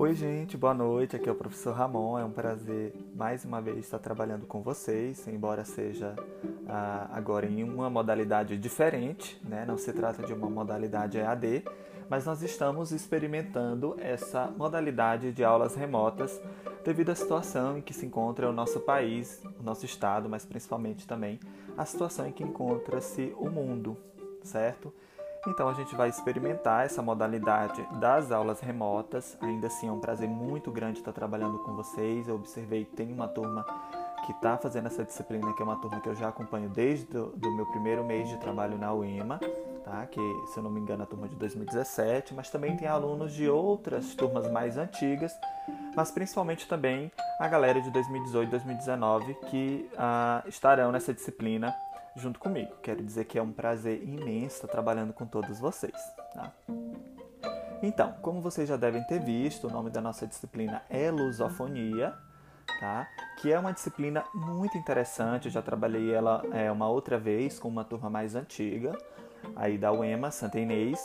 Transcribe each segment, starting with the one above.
Oi, gente, boa noite. Aqui é o professor Ramon. É um prazer mais uma vez estar trabalhando com vocês, embora seja ah, agora em uma modalidade diferente, né? Não se trata de uma modalidade EAD, mas nós estamos experimentando essa modalidade de aulas remotas devido à situação em que se encontra o nosso país, o nosso estado, mas principalmente também a situação em que encontra-se o mundo, certo? Então a gente vai experimentar essa modalidade das aulas remotas. Ainda assim é um prazer muito grande estar trabalhando com vocês. Eu observei que tem uma turma que está fazendo essa disciplina, que é uma turma que eu já acompanho desde do meu primeiro mês de trabalho na UEMA, tá? que se eu não me engano é a turma de 2017, mas também tem alunos de outras turmas mais antigas, mas principalmente também a galera de 2018 e 2019 que ah, estarão nessa disciplina junto comigo. Quero dizer que é um prazer imenso estar trabalhando com todos vocês. Tá? Então, como vocês já devem ter visto, o nome da nossa disciplina é Lusofonia, tá? que é uma disciplina muito interessante. Eu já trabalhei ela é, uma outra vez com uma turma mais antiga, aí da UEMA, Santa Inês.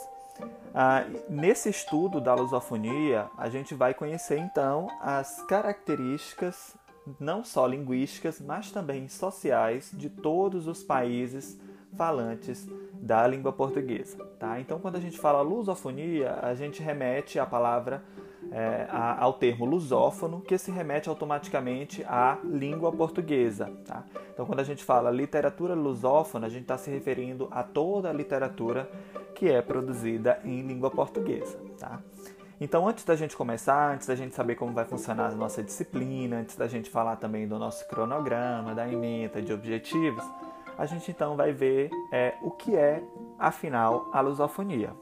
Ah, nesse estudo da lusofonia, a gente vai conhecer então as características não só linguísticas, mas também sociais de todos os países falantes da língua portuguesa. Tá? Então, quando a gente fala lusofonia, a gente remete à palavra, é, a, ao termo lusófono, que se remete automaticamente à língua portuguesa. Tá? Então, quando a gente fala literatura lusófona, a gente está se referindo a toda a literatura que é produzida em língua portuguesa. Tá? Então, antes da gente começar, antes da gente saber como vai funcionar a nossa disciplina, antes da gente falar também do nosso cronograma, da ementa, de objetivos, a gente então vai ver é, o que é, afinal, a lusofonia.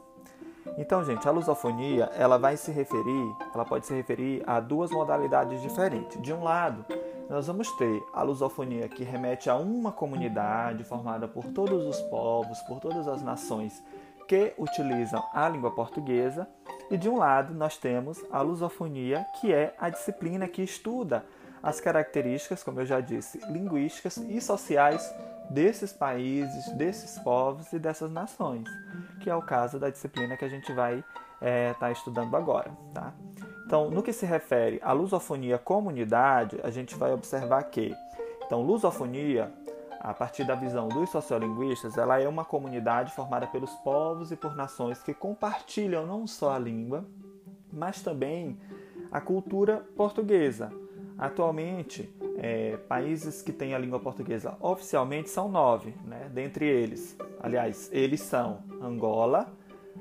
Então, gente, a lusofonia, ela vai se referir, ela pode se referir a duas modalidades diferentes. De um lado, nós vamos ter a lusofonia que remete a uma comunidade formada por todos os povos, por todas as nações que utilizam a língua portuguesa, e de um lado nós temos a lusofonia, que é a disciplina que estuda as características, como eu já disse, linguísticas e sociais desses países, desses povos e dessas nações, que é o caso da disciplina que a gente vai estar é, tá estudando agora. Tá? Então, no que se refere à lusofonia comunidade, a gente vai observar que, então, lusofonia a partir da visão dos sociolinguistas, ela é uma comunidade formada pelos povos e por nações que compartilham não só a língua, mas também a cultura portuguesa. Atualmente, é, países que têm a língua portuguesa oficialmente são nove, né? dentre eles. Aliás, eles são Angola,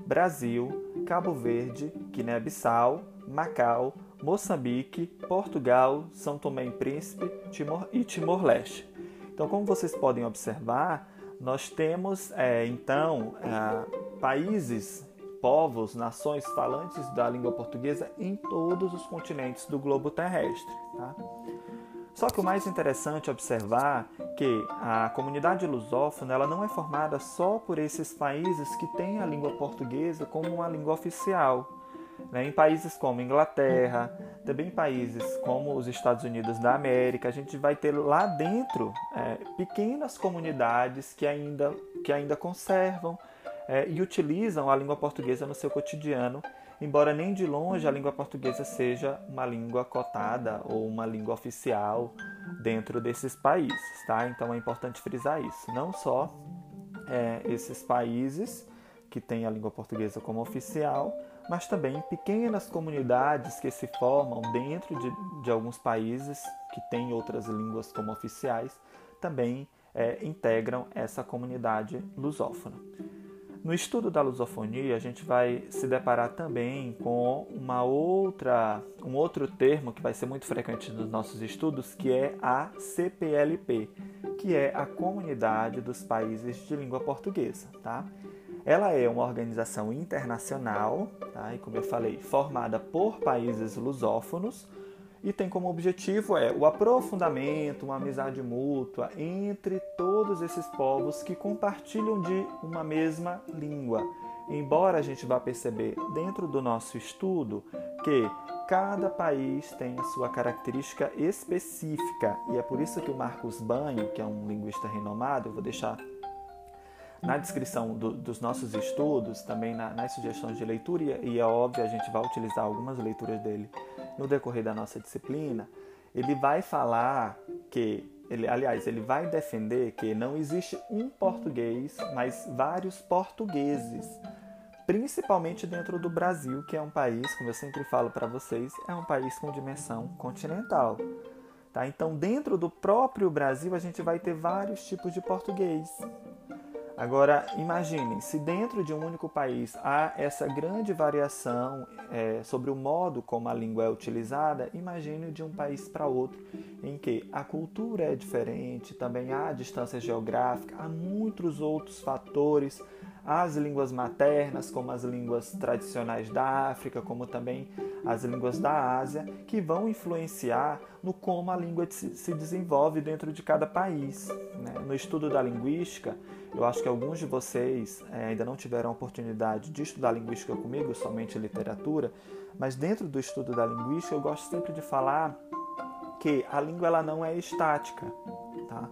Brasil, Cabo Verde, Guiné-Bissau, Macau, Moçambique, Portugal, São Tomé e Príncipe Timor, e Timor-Leste. Então, como vocês podem observar, nós temos é, então é, países, povos, nações falantes da língua portuguesa em todos os continentes do globo terrestre. Tá? Só que o mais interessante é observar que a comunidade lusófona ela não é formada só por esses países que têm a língua portuguesa como uma língua oficial. Né? Em países como Inglaterra, também em países como os Estados Unidos da América, a gente vai ter lá dentro é, pequenas comunidades que ainda, que ainda conservam é, e utilizam a língua portuguesa no seu cotidiano, embora nem de longe a língua portuguesa seja uma língua cotada ou uma língua oficial dentro desses países. Tá? Então é importante frisar isso. Não só é, esses países que têm a língua portuguesa como oficial, mas também pequenas comunidades que se formam dentro de, de alguns países que têm outras línguas como oficiais também é, integram essa comunidade lusófona. No estudo da lusofonia, a gente vai se deparar também com uma outra, um outro termo que vai ser muito frequente nos nossos estudos, que é a CPLP, que é a Comunidade dos Países de Língua Portuguesa. Tá? Ela é uma organização internacional, tá? e como eu falei, formada por países lusófonos e tem como objetivo é o aprofundamento, uma amizade mútua entre todos esses povos que compartilham de uma mesma língua. Embora a gente vá perceber dentro do nosso estudo que cada país tem a sua característica específica, e é por isso que o Marcos Banho, que é um linguista renomado, eu vou deixar na descrição do, dos nossos estudos, também na, nas sugestões de leitura, e é óbvio, a gente vai utilizar algumas leituras dele no decorrer da nossa disciplina, ele vai falar que, ele, aliás, ele vai defender que não existe um português, mas vários portugueses, principalmente dentro do Brasil, que é um país, como eu sempre falo para vocês, é um país com dimensão continental. Tá? Então, dentro do próprio Brasil, a gente vai ter vários tipos de português. Agora, imaginem, se dentro de um único país há essa grande variação é, sobre o modo como a língua é utilizada, imagine de um país para outro, em que a cultura é diferente, também há distância geográfica, há muitos outros fatores, as línguas maternas, como as línguas tradicionais da África, como também as línguas da Ásia, que vão influenciar no como a língua se desenvolve dentro de cada país. Né? No estudo da linguística, eu acho que alguns de vocês é, ainda não tiveram a oportunidade de estudar linguística comigo, somente literatura, mas dentro do estudo da linguística eu gosto sempre de falar que a língua ela não é estática, tá?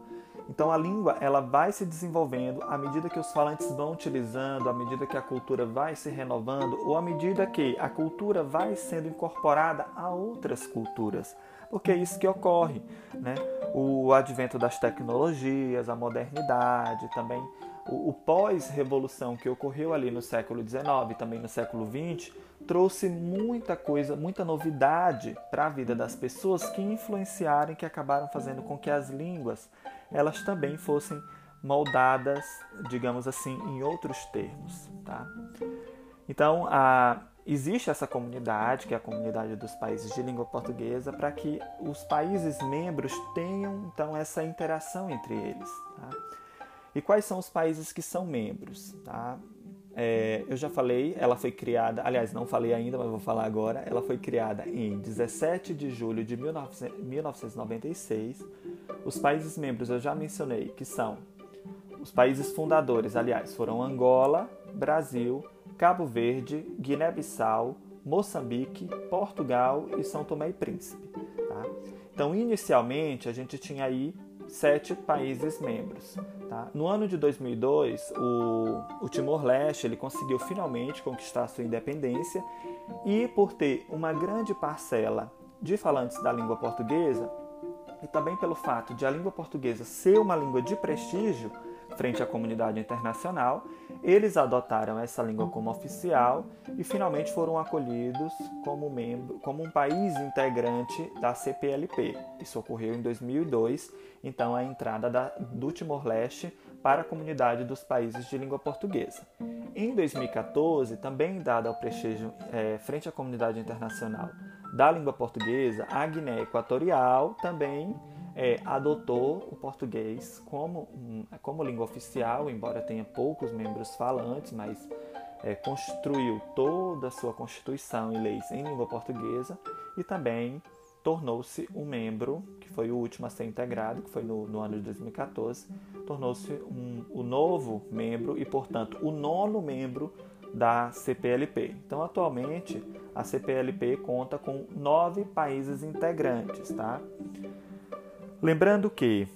Então a língua ela vai se desenvolvendo à medida que os falantes vão utilizando, à medida que a cultura vai se renovando ou à medida que a cultura vai sendo incorporada a outras culturas, porque é isso que ocorre, né? O advento das tecnologias, a modernidade, também o, o pós-revolução que ocorreu ali no século XIX também no século XX trouxe muita coisa, muita novidade para a vida das pessoas que influenciaram que acabaram fazendo com que as línguas elas também fossem moldadas, digamos assim, em outros termos, tá? Então, a, existe essa comunidade, que é a comunidade dos países de língua portuguesa, para que os países membros tenham então essa interação entre eles. Tá? E quais são os países que são membros? Tá? É, eu já falei, ela foi criada, aliás, não falei ainda, mas vou falar agora. Ela foi criada em 17 de julho de 1996. Os países membros eu já mencionei que são os países fundadores, aliás, foram Angola, Brasil, Cabo Verde, Guiné-Bissau, Moçambique, Portugal e São Tomé e Príncipe. Tá? Então, inicialmente, a gente tinha aí sete países membros. Tá? No ano de 2002, o, o Timor-Leste ele conseguiu finalmente conquistar sua independência e, por ter uma grande parcela de falantes da língua portuguesa, e também pelo fato de a língua portuguesa ser uma língua de prestígio, frente à comunidade internacional, eles adotaram essa língua como oficial e finalmente foram acolhidos como membro, como um país integrante da CPLP. Isso ocorreu em 2002, então a entrada da, do Timor-Leste para a comunidade dos países de língua portuguesa. Em 2014, também dada ao prestígio é, frente à comunidade internacional da língua portuguesa, a Guiné Equatorial também é, adotou o português como, como língua oficial, embora tenha poucos membros falantes, mas é, construiu toda a sua constituição e leis em língua portuguesa e também tornou-se um membro, que foi o último a ser integrado, que foi no, no ano de 2014, tornou-se um, o novo membro e, portanto, o nono membro da CPLP. Então, atualmente, a CPLP conta com nove países integrantes, tá? Lembrando que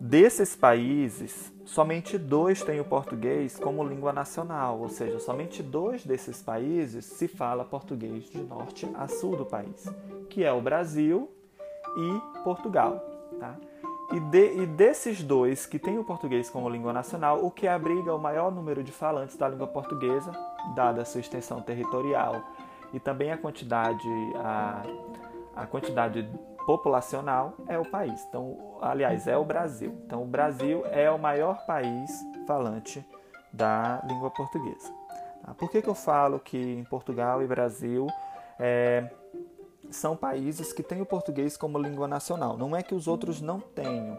desses países, somente dois têm o português como língua nacional, ou seja, somente dois desses países se fala português de norte a sul do país, que é o Brasil e Portugal. Tá? E, de, e desses dois que têm o português como língua nacional, o que abriga o maior número de falantes da língua portuguesa, dada a sua extensão territorial e também a quantidade, a, a quantidade populacional é o país. Então, aliás, é o Brasil. Então, o Brasil é o maior país falante da língua portuguesa. Tá? Por que, que eu falo que em Portugal e Brasil é, são países que têm o português como língua nacional? Não é que os outros não tenham.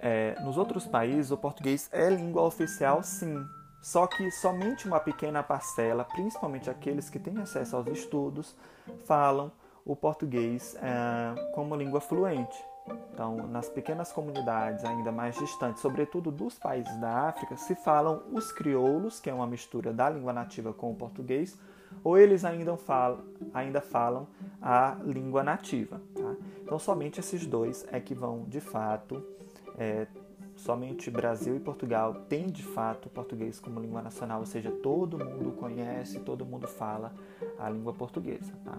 É, nos outros países, o português é língua oficial, sim. Só que somente uma pequena parcela, principalmente aqueles que têm acesso aos estudos, falam o português é, como língua fluente. Então, nas pequenas comunidades ainda mais distantes, sobretudo dos países da África, se falam os crioulos, que é uma mistura da língua nativa com o português, ou eles ainda falam, ainda falam a língua nativa. Tá? Então, somente esses dois é que vão, de fato, é, somente Brasil e Portugal têm de fato português como língua nacional, ou seja, todo mundo conhece, todo mundo fala a língua portuguesa. Tá?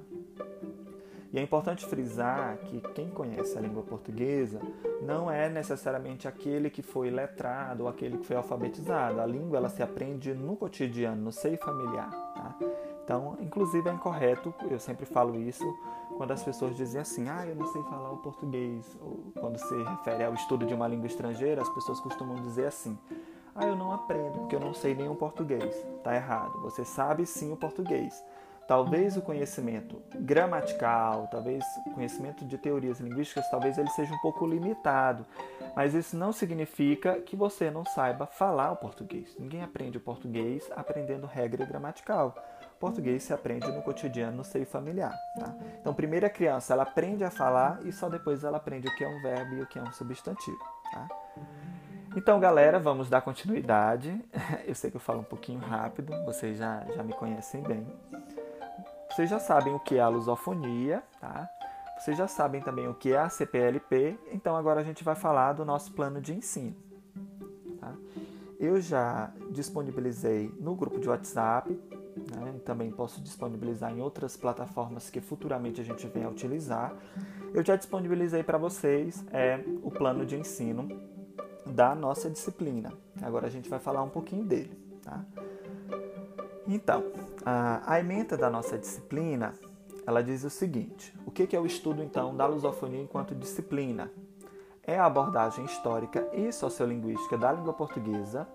E é importante frisar que quem conhece a língua portuguesa não é necessariamente aquele que foi letrado ou aquele que foi alfabetizado. A língua ela se aprende no cotidiano, no seio familiar. Então, inclusive é incorreto, eu sempre falo isso, quando as pessoas dizem assim, ah, eu não sei falar o português, ou quando se refere ao estudo de uma língua estrangeira, as pessoas costumam dizer assim, ah, eu não aprendo porque eu não sei nenhum português. Tá errado, você sabe sim o português. Talvez o conhecimento gramatical, talvez o conhecimento de teorias linguísticas, talvez ele seja um pouco limitado, mas isso não significa que você não saiba falar o português. Ninguém aprende o português aprendendo regra gramatical. Português se aprende no cotidiano, no seio familiar. Tá? Então, primeiro a criança ela aprende a falar e só depois ela aprende o que é um verbo e o que é um substantivo. Tá? Então, galera, vamos dar continuidade. Eu sei que eu falo um pouquinho rápido, vocês já, já me conhecem bem. Vocês já sabem o que é a lusofonia, tá? Vocês já sabem também o que é a CPLP, então agora a gente vai falar do nosso plano de ensino. Tá? Eu já disponibilizei no grupo de WhatsApp, né? também posso disponibilizar em outras plataformas que futuramente a gente venha a utilizar. Eu já disponibilizei para vocês é, o plano de ensino da nossa disciplina. Agora a gente vai falar um pouquinho dele. Tá? Então, a, a ementa da nossa disciplina, ela diz o seguinte: o que é o estudo então da lusofonia enquanto disciplina? É a abordagem histórica e sociolinguística da língua portuguesa.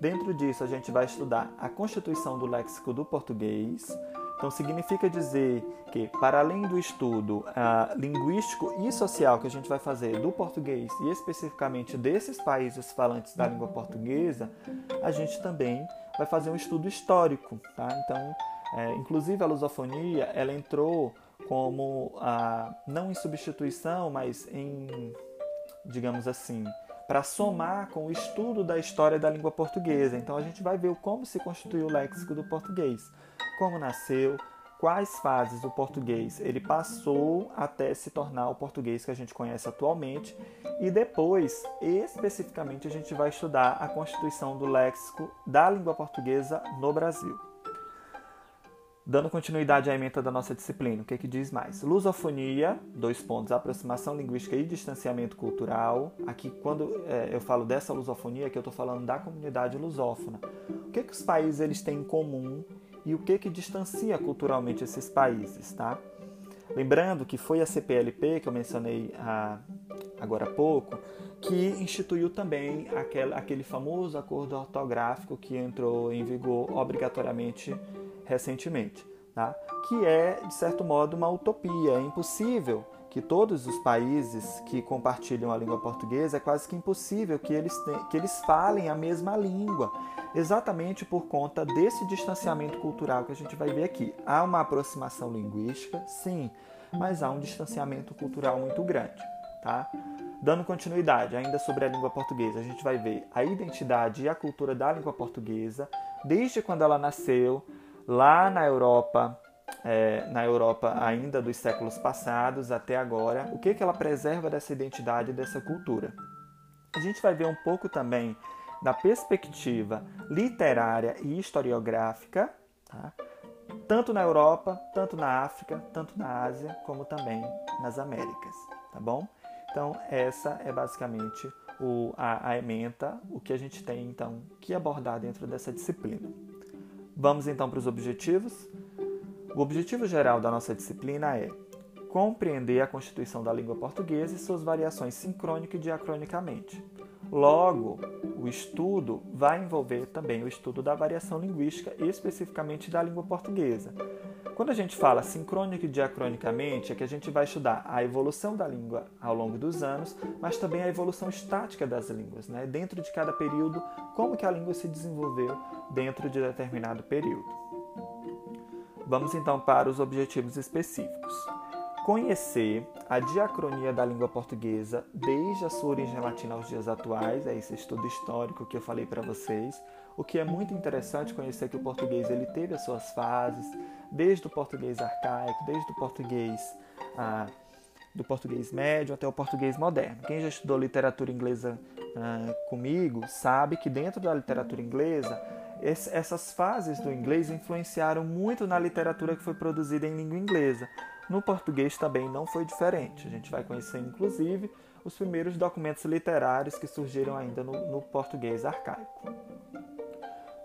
Dentro disso, a gente vai estudar a constituição do léxico do português. Então, significa dizer que, para além do estudo uh, linguístico e social que a gente vai fazer do português e especificamente desses países falantes da língua portuguesa, a gente também vai fazer um estudo histórico, tá? Então, é, inclusive a lusofonia, ela entrou como a, não em substituição, mas em, digamos assim, para somar com o estudo da história da língua portuguesa. Então a gente vai ver como se constituiu o léxico do português, como nasceu, quais fases o português ele passou até se tornar o português que a gente conhece atualmente e depois, especificamente, a gente vai estudar a constituição do léxico da língua portuguesa no Brasil. Dando continuidade à emenda da nossa disciplina, o que, é que diz mais? Lusofonia, dois pontos, aproximação linguística e distanciamento cultural. Aqui, quando é, eu falo dessa lusofonia, que eu estou falando da comunidade lusófona. O que, é que os países eles têm em comum e o que que distancia culturalmente esses países, tá? Lembrando que foi a CPLP, que eu mencionei ah, agora há pouco, que instituiu também aquele, aquele famoso acordo ortográfico que entrou em vigor obrigatoriamente recentemente, tá? que é, de certo modo, uma utopia. É impossível que todos os países que compartilham a língua portuguesa, é quase que impossível que eles, que eles falem a mesma língua exatamente por conta desse distanciamento cultural que a gente vai ver aqui. Há uma aproximação linguística, sim, mas há um distanciamento cultural muito grande, tá? Dando continuidade ainda sobre a língua portuguesa, a gente vai ver a identidade e a cultura da língua portuguesa desde quando ela nasceu lá na Europa, é, na Europa ainda dos séculos passados até agora, o que, que ela preserva dessa identidade dessa cultura. A gente vai ver um pouco também da perspectiva literária e historiográfica, tá? tanto na Europa, tanto na África, tanto na Ásia, como também nas Américas, tá bom? Então, essa é basicamente o, a, a ementa, o que a gente tem, então, que abordar dentro dessa disciplina. Vamos, então, para os objetivos. O objetivo geral da nossa disciplina é compreender a constituição da língua portuguesa e suas variações sincrônica e diacronicamente, Logo, o estudo vai envolver também o estudo da variação linguística, especificamente da língua portuguesa. Quando a gente fala sincrônica e diacronicamente, é que a gente vai estudar a evolução da língua ao longo dos anos, mas também a evolução estática das línguas, né? dentro de cada período, como que a língua se desenvolveu dentro de determinado período. Vamos então para os objetivos específicos conhecer a diacronia da língua portuguesa desde a sua origem latina aos dias atuais, é esse estudo histórico que eu falei para vocês. O que é muito interessante conhecer que o português ele teve as suas fases, desde o português arcaico, desde o português ah, do português médio até o português moderno. Quem já estudou literatura inglesa uh, comigo sabe que dentro da literatura inglesa essas fases do inglês influenciaram muito na literatura que foi produzida em língua inglesa. No português também não foi diferente. A gente vai conhecer, inclusive, os primeiros documentos literários que surgiram ainda no, no português arcaico.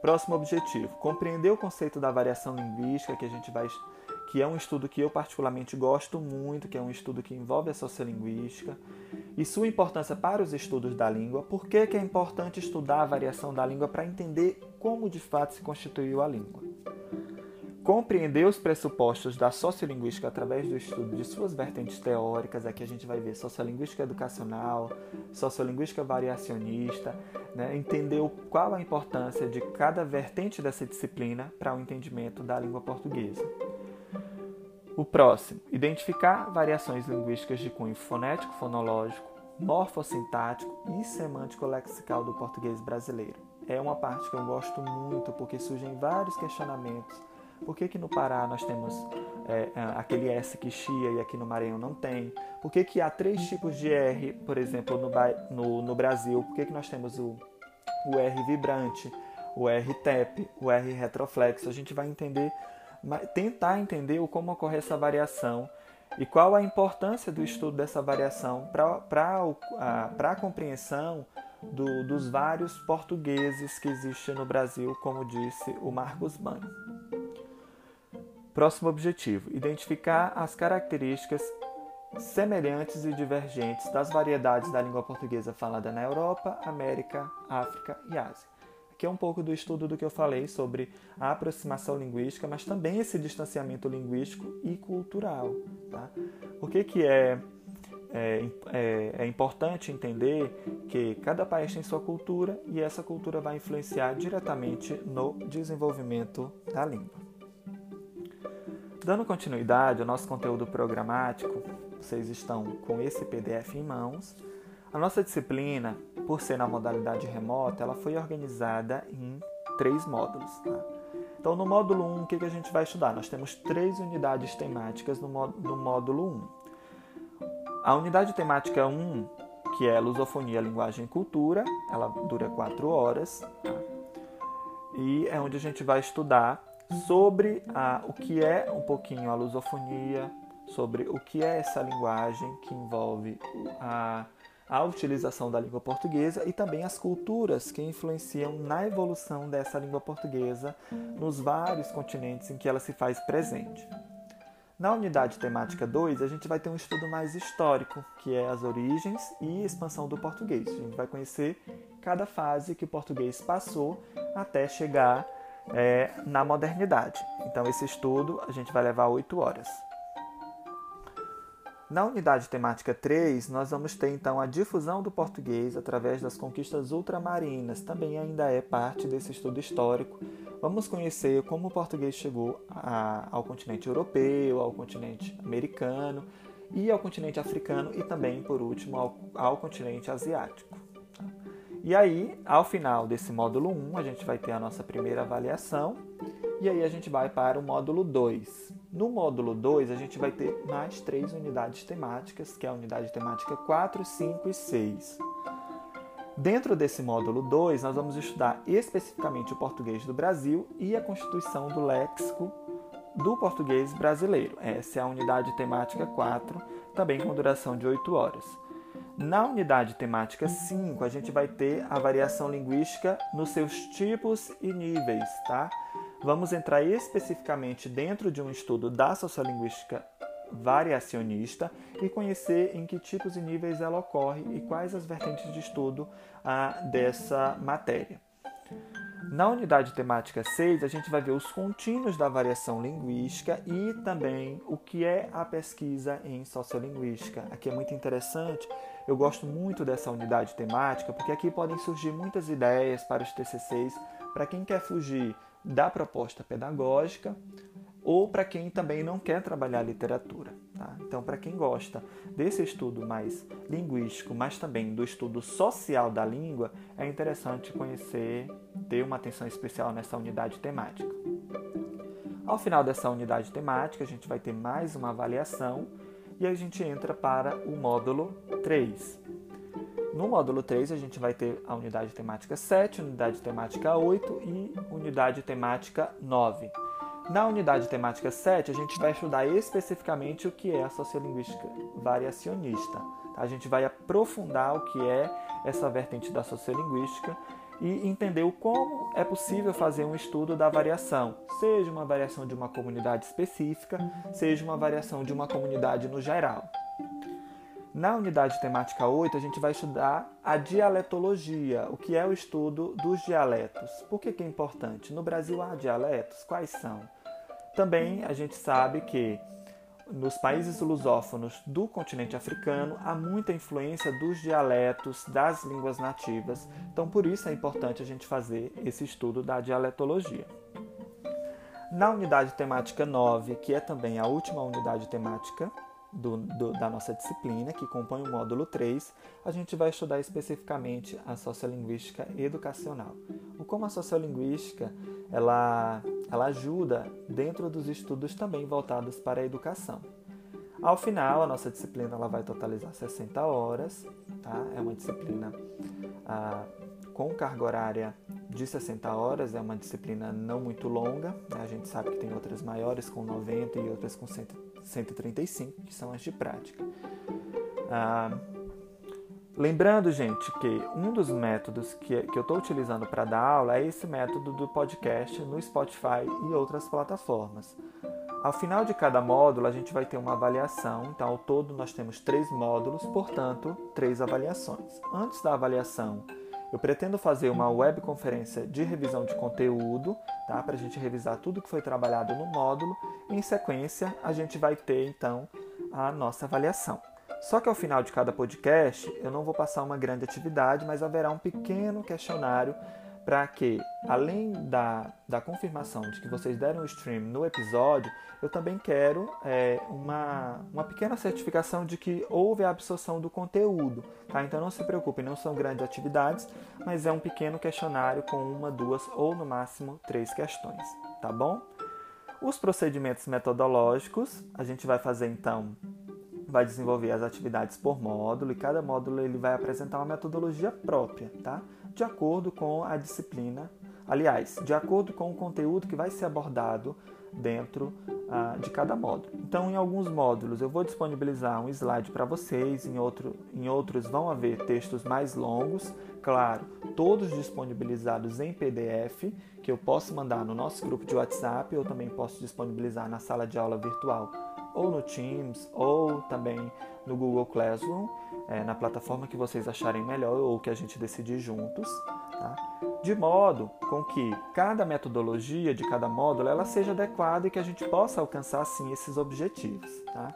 Próximo objetivo: compreender o conceito da variação linguística que a gente vai que é um estudo que eu particularmente gosto muito, que é um estudo que envolve a sociolinguística e sua importância para os estudos da língua. Por que, que é importante estudar a variação da língua para entender como de fato se constituiu a língua? Compreender os pressupostos da sociolinguística através do estudo de suas vertentes teóricas, aqui a gente vai ver sociolinguística educacional, sociolinguística variacionista, né? entender qual a importância de cada vertente dessa disciplina para o entendimento da língua portuguesa. O próximo, identificar variações linguísticas de cunho fonético, fonológico, morfossintático e semântico-lexical do português brasileiro. É uma parte que eu gosto muito porque surgem vários questionamentos. Por que, que no Pará nós temos é, é aquele S que chia e aqui no Maranhão não tem? Por que, que há três tipos de R, por exemplo, no, no, no Brasil? Por que, que nós temos o, o R vibrante, o R tep, o R retroflexo? A gente vai entender tentar entender como ocorre essa variação e qual a importância do estudo dessa variação para a, compreensão do, dos vários portugueses que existem no Brasil, como disse o Marcos Bani. Próximo objetivo: identificar as características semelhantes e divergentes das variedades da língua portuguesa falada na Europa, América, África e Ásia que é um pouco do estudo do que eu falei sobre a aproximação linguística, mas também esse distanciamento linguístico e cultural. Tá? Por que, que é, é, é, é importante entender que cada país tem sua cultura e essa cultura vai influenciar diretamente no desenvolvimento da língua. Dando continuidade ao nosso conteúdo programático, vocês estão com esse PDF em mãos. A nossa disciplina, por ser na modalidade remota, ela foi organizada em três módulos. Tá? Então, no módulo 1, um, o que, a gente vai estudar? Nós temos três unidades temáticas no, no módulo 1. A unidade temática 1, que é lusofonia, linguagem e cultura, ela dura quatro horas. Tá? E é onde a gente vai estudar sobre a, o que é um pouquinho a lusofonia, sobre o que é essa linguagem que envolve a a utilização da língua portuguesa e também as culturas que influenciam na evolução dessa língua portuguesa nos vários continentes em que ela se faz presente. Na unidade temática 2, a gente vai ter um estudo mais histórico, que é as origens e expansão do português. A gente vai conhecer cada fase que o português passou até chegar é, na modernidade. Então, esse estudo a gente vai levar oito horas. Na unidade temática 3, nós vamos ter então a difusão do português através das conquistas ultramarinas, também ainda é parte desse estudo histórico. Vamos conhecer como o português chegou a, ao continente europeu, ao continente americano e ao continente africano e também, por último, ao, ao continente asiático. E aí, ao final desse módulo 1, a gente vai ter a nossa primeira avaliação e aí a gente vai para o módulo 2. No módulo 2, a gente vai ter mais três unidades temáticas, que é a unidade temática 4, 5 e 6. Dentro desse módulo 2, nós vamos estudar especificamente o português do Brasil e a constituição do léxico do português brasileiro. Essa é a unidade temática 4, também com duração de 8 horas. Na unidade temática 5, a gente vai ter a variação linguística nos seus tipos e níveis, tá? Vamos entrar especificamente dentro de um estudo da sociolinguística variacionista e conhecer em que tipos e níveis ela ocorre e quais as vertentes de estudo ah, dessa matéria. Na unidade temática 6, a gente vai ver os contínuos da variação linguística e também o que é a pesquisa em sociolinguística. Aqui é muito interessante, eu gosto muito dessa unidade temática porque aqui podem surgir muitas ideias para os TCCs, para quem quer fugir da proposta pedagógica ou para quem também não quer trabalhar literatura. Tá? Então, para quem gosta desse estudo mais linguístico, mas também do estudo social da língua, é interessante conhecer, ter uma atenção especial nessa unidade temática. Ao final dessa unidade temática, a gente vai ter mais uma avaliação e a gente entra para o módulo 3. No módulo 3, a gente vai ter a unidade temática 7, unidade temática 8 e unidade temática 9. Na unidade temática 7, a gente vai estudar especificamente o que é a sociolinguística variacionista. A gente vai aprofundar o que é essa vertente da sociolinguística e entender como é possível fazer um estudo da variação, seja uma variação de uma comunidade específica, seja uma variação de uma comunidade no geral. Na unidade temática 8, a gente vai estudar a dialetologia, o que é o estudo dos dialetos. Por que, que é importante? No Brasil há dialetos? Quais são? Também a gente sabe que nos países lusófonos do continente africano há muita influência dos dialetos, das línguas nativas. Então, por isso é importante a gente fazer esse estudo da dialetologia. Na unidade temática 9, que é também a última unidade temática do, do, da nossa disciplina, que compõe o módulo 3, a gente vai estudar especificamente a sociolinguística educacional. O como a sociolinguística ela, ela ajuda dentro dos estudos também voltados para a educação. Ao final, a nossa disciplina ela vai totalizar 60 horas, tá? é uma disciplina ah, com carga horária de 60 horas, é uma disciplina não muito longa, né? a gente sabe que tem outras maiores com 90 e outras com 135, que são as de prática. Ah, lembrando, gente, que um dos métodos que, que eu estou utilizando para dar aula é esse método do podcast no Spotify e outras plataformas. Ao final de cada módulo, a gente vai ter uma avaliação. Então, ao todo, nós temos três módulos, portanto, três avaliações. Antes da avaliação, eu pretendo fazer uma webconferência de revisão de conteúdo, tá? para a gente revisar tudo que foi trabalhado no módulo. Em sequência, a gente vai ter então a nossa avaliação. Só que ao final de cada podcast, eu não vou passar uma grande atividade, mas haverá um pequeno questionário para que, além da, da confirmação de que vocês deram o stream no episódio, eu também quero é, uma, uma pequena certificação de que houve a absorção do conteúdo. Tá? Então não se preocupem, não são grandes atividades, mas é um pequeno questionário com uma, duas ou no máximo três questões. Tá bom? Os procedimentos metodológicos, a gente vai fazer então vai desenvolver as atividades por módulo e cada módulo ele vai apresentar uma metodologia própria, tá? De acordo com a disciplina, aliás, de acordo com o conteúdo que vai ser abordado dentro ah, de cada módulo. Então, em alguns módulos eu vou disponibilizar um slide para vocês, em, outro, em outros vão haver textos mais longos, claro, todos disponibilizados em PDF, que eu posso mandar no nosso grupo de WhatsApp, eu também posso disponibilizar na sala de aula virtual ou no Teams ou também no Google Classroom é, na plataforma que vocês acharem melhor ou que a gente decidir juntos, tá? de modo com que cada metodologia de cada módulo ela seja adequada e que a gente possa alcançar assim esses objetivos. Tá?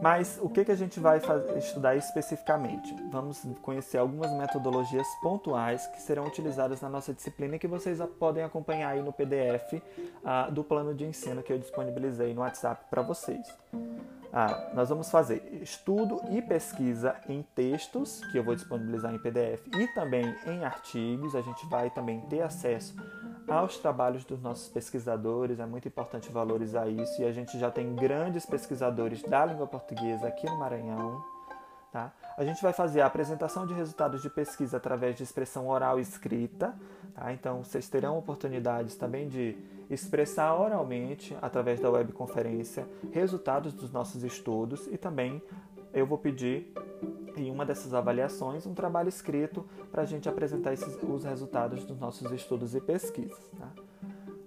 Mas o que, que a gente vai estudar especificamente? Vamos conhecer algumas metodologias pontuais que serão utilizadas na nossa disciplina e que vocês podem acompanhar aí no PDF ah, do plano de ensino que eu disponibilizei no WhatsApp para vocês. Ah, nós vamos fazer estudo e pesquisa em textos, que eu vou disponibilizar em PDF, e também em artigos. A gente vai também ter acesso aos trabalhos dos nossos pesquisadores, é muito importante valorizar isso. E a gente já tem grandes pesquisadores da língua portuguesa aqui no Maranhão. Tá? A gente vai fazer a apresentação de resultados de pesquisa através de expressão oral e escrita. Tá? Então, vocês terão oportunidades também de expressar oralmente, através da webconferência, resultados dos nossos estudos e também eu vou pedir em uma dessas avaliações um trabalho escrito para a gente apresentar esses, os resultados dos nossos estudos e pesquisas. Tá?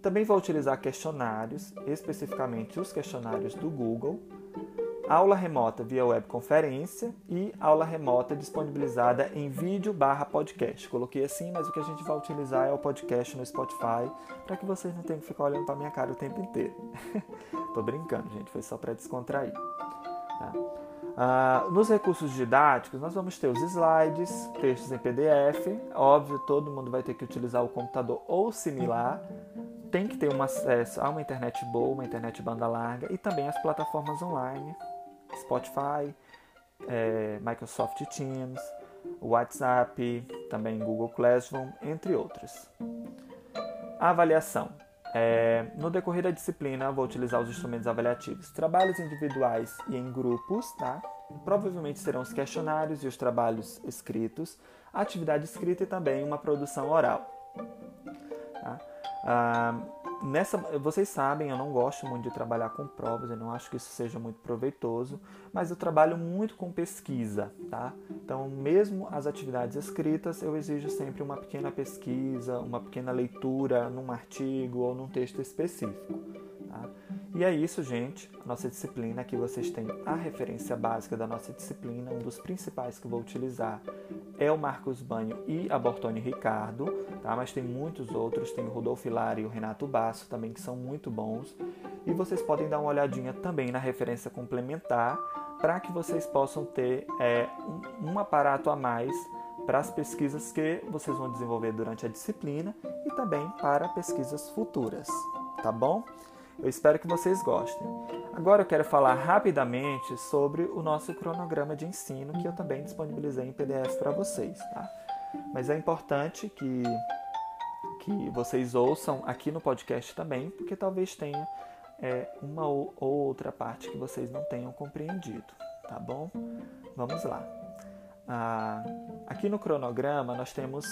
Também vou utilizar questionários, especificamente os questionários do Google, aula remota via webconferência e aula remota disponibilizada em vídeo barra podcast. Coloquei assim, mas o que a gente vai utilizar é o podcast no Spotify para que vocês não tenham que ficar olhando para minha cara o tempo inteiro. Tô brincando, gente, foi só para descontrair. Tá? Ah, nos recursos didáticos, nós vamos ter os slides, textos em PDF. Óbvio, todo mundo vai ter que utilizar o computador ou similar. Tem que ter um acesso a uma internet boa, uma internet banda larga e também as plataformas online Spotify, é, Microsoft Teams, WhatsApp, também Google Classroom, entre outros. A avaliação. É, no decorrer da disciplina, vou utilizar os instrumentos avaliativos. Trabalhos individuais e em grupos, tá? provavelmente serão os questionários e os trabalhos escritos, atividade escrita e também uma produção oral. Tá? Ah, nessa, vocês sabem, eu não gosto muito de trabalhar com provas, eu não acho que isso seja muito proveitoso, mas eu trabalho muito com pesquisa, tá? Então, mesmo as atividades escritas, eu exijo sempre uma pequena pesquisa, uma pequena leitura num artigo ou num texto específico. Tá? E é isso, gente. Nossa disciplina, aqui vocês têm a referência básica da nossa disciplina. Um dos principais que vou utilizar é o Marcos Banho e a Bortoni Ricardo, tá? mas tem muitos outros. Tem o Rodolfo Hilari e o Renato Basso também, que são muito bons. E vocês podem dar uma olhadinha também na referência complementar para que vocês possam ter é, um, um aparato a mais para as pesquisas que vocês vão desenvolver durante a disciplina e também para pesquisas futuras, tá bom? Eu espero que vocês gostem. Agora eu quero falar rapidamente sobre o nosso cronograma de ensino que eu também disponibilizei em PDF para vocês, tá? Mas é importante que que vocês ouçam aqui no podcast também, porque talvez tenha é, uma ou outra parte que vocês não tenham compreendido, tá bom? Vamos lá. Ah, aqui no cronograma nós temos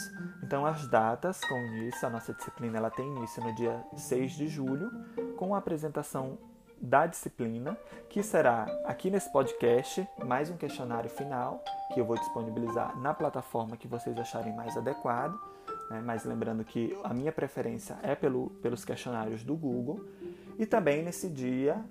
então as datas com início. A nossa disciplina ela tem início no dia 6 de julho, com a apresentação da disciplina, que será aqui nesse podcast mais um questionário final que eu vou disponibilizar na plataforma que vocês acharem mais adequado. Né? Mas lembrando que a minha preferência é pelo, pelos questionários do Google. E também nesse dia,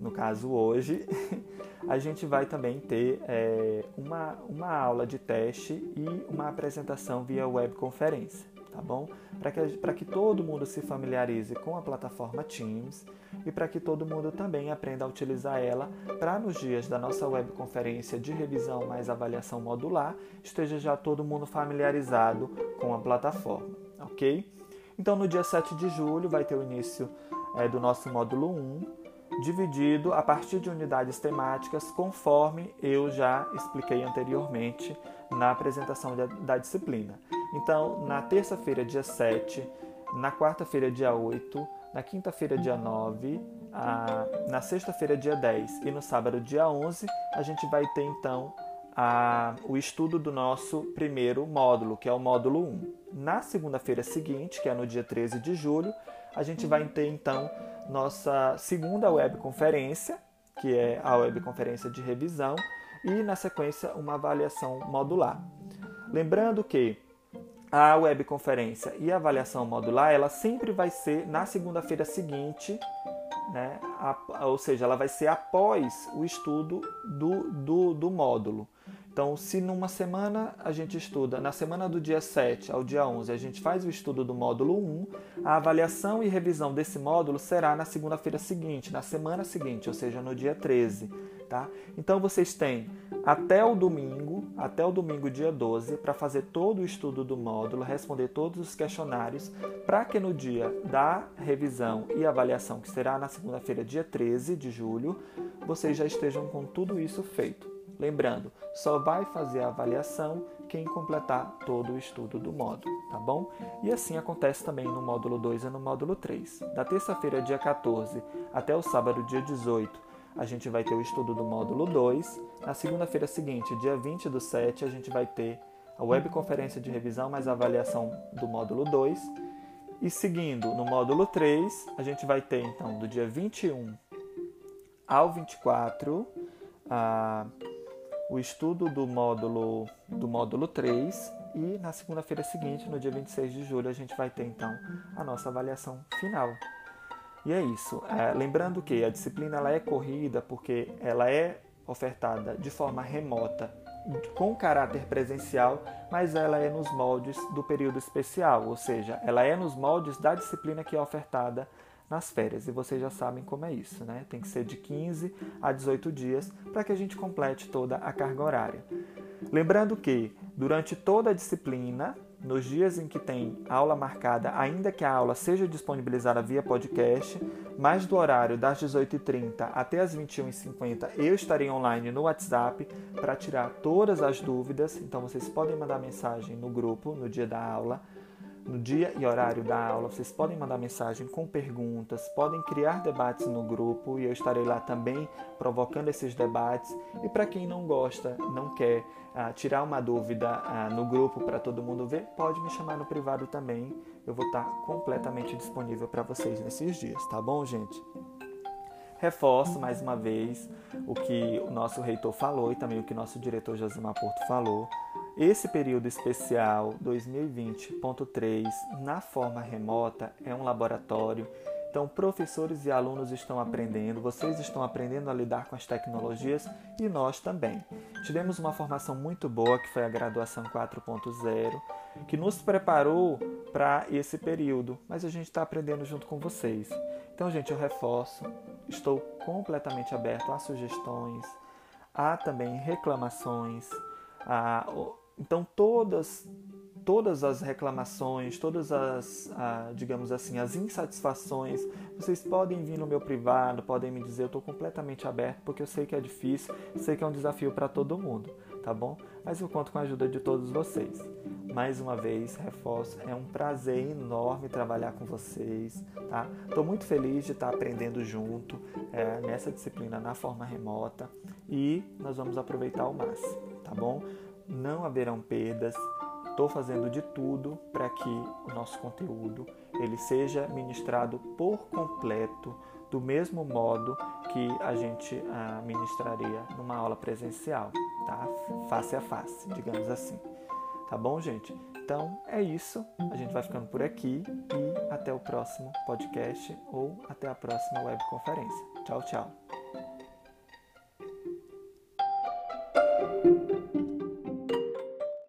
no caso hoje, a gente vai também ter é, uma, uma aula de teste e uma apresentação via webconferência, tá bom? Para que, que todo mundo se familiarize com a plataforma Teams e para que todo mundo também aprenda a utilizar ela para nos dias da nossa webconferência de revisão mais avaliação modular, esteja já todo mundo familiarizado com a plataforma, ok? Então, no dia 7 de julho vai ter o início é, do nosso módulo 1, dividido a partir de unidades temáticas, conforme eu já expliquei anteriormente na apresentação da disciplina. Então, na terça-feira, dia 7, na quarta-feira, dia 8, na quinta-feira, dia 9, a, na sexta-feira, dia 10 e no sábado, dia 11, a gente vai ter então a, o estudo do nosso primeiro módulo, que é o módulo 1. Na segunda-feira seguinte, que é no dia 13 de julho, a gente vai ter então nossa segunda webconferência, que é a webconferência de revisão, e na sequência uma avaliação modular. Lembrando que a webconferência e a avaliação modular, ela sempre vai ser na segunda-feira seguinte, né? Ou seja, ela vai ser após o estudo do, do, do módulo. Então, se numa semana a gente estuda, na semana do dia 7 ao dia 11, a gente faz o estudo do módulo 1, a avaliação e revisão desse módulo será na segunda-feira seguinte, na semana seguinte, ou seja, no dia 13. Tá? Então, vocês têm até o domingo, até o domingo, dia 12, para fazer todo o estudo do módulo, responder todos os questionários, para que no dia da revisão e avaliação, que será na segunda-feira, dia 13 de julho, vocês já estejam com tudo isso feito. Lembrando, só vai fazer a avaliação quem completar todo o estudo do módulo, tá bom? E assim acontece também no módulo 2 e no módulo 3. Da terça-feira, dia 14, até o sábado, dia 18, a gente vai ter o estudo do módulo 2. Na segunda-feira seguinte, dia 20 do 7, a gente vai ter a webconferência de revisão mais avaliação do módulo 2. E seguindo no módulo 3, a gente vai ter então do dia 21 ao 24 a o estudo do módulo, do módulo 3 e na segunda-feira seguinte, no dia 26 de julho, a gente vai ter então a nossa avaliação final. E é isso. É, lembrando que a disciplina ela é corrida porque ela é ofertada de forma remota, com caráter presencial, mas ela é nos moldes do período especial, ou seja, ela é nos moldes da disciplina que é ofertada nas férias. E vocês já sabem como é isso, né? Tem que ser de 15 a 18 dias para que a gente complete toda a carga horária. Lembrando que durante toda a disciplina, nos dias em que tem aula marcada, ainda que a aula seja disponibilizada via podcast, mais do horário das 18h30 até as 21h50, eu estarei online no WhatsApp para tirar todas as dúvidas. Então vocês podem mandar mensagem no grupo no dia da aula no dia e horário da aula. Vocês podem mandar mensagem com perguntas, podem criar debates no grupo e eu estarei lá também provocando esses debates. E para quem não gosta, não quer ah, tirar uma dúvida ah, no grupo para todo mundo ver, pode me chamar no privado também. Eu vou estar completamente disponível para vocês nesses dias, tá bom, gente? Reforço mais uma vez o que o nosso reitor falou e também o que nosso diretor Josimar Porto falou. Esse período especial 2020.3 na forma remota é um laboratório. Então, professores e alunos estão aprendendo, vocês estão aprendendo a lidar com as tecnologias e nós também. Tivemos uma formação muito boa, que foi a graduação 4.0, que nos preparou para esse período, mas a gente está aprendendo junto com vocês. Então, gente, eu reforço, estou completamente aberto a sugestões, a também reclamações, a, então todas todas as reclamações, todas as, digamos assim, as insatisfações, vocês podem vir no meu privado, podem me dizer, eu estou completamente aberto, porque eu sei que é difícil, sei que é um desafio para todo mundo, tá bom? Mas eu conto com a ajuda de todos vocês. Mais uma vez, reforço, é um prazer enorme trabalhar com vocês, tá? Estou muito feliz de estar aprendendo junto é, nessa disciplina na forma remota e nós vamos aproveitar ao máximo, tá bom? Não haverão perdas, Estou fazendo de tudo para que o nosso conteúdo ele seja ministrado por completo do mesmo modo que a gente ah, ministraria numa aula presencial, tá? Face a face, digamos assim. Tá bom, gente? Então é isso. A gente vai ficando por aqui e até o próximo podcast ou até a próxima webconferência. Tchau, tchau.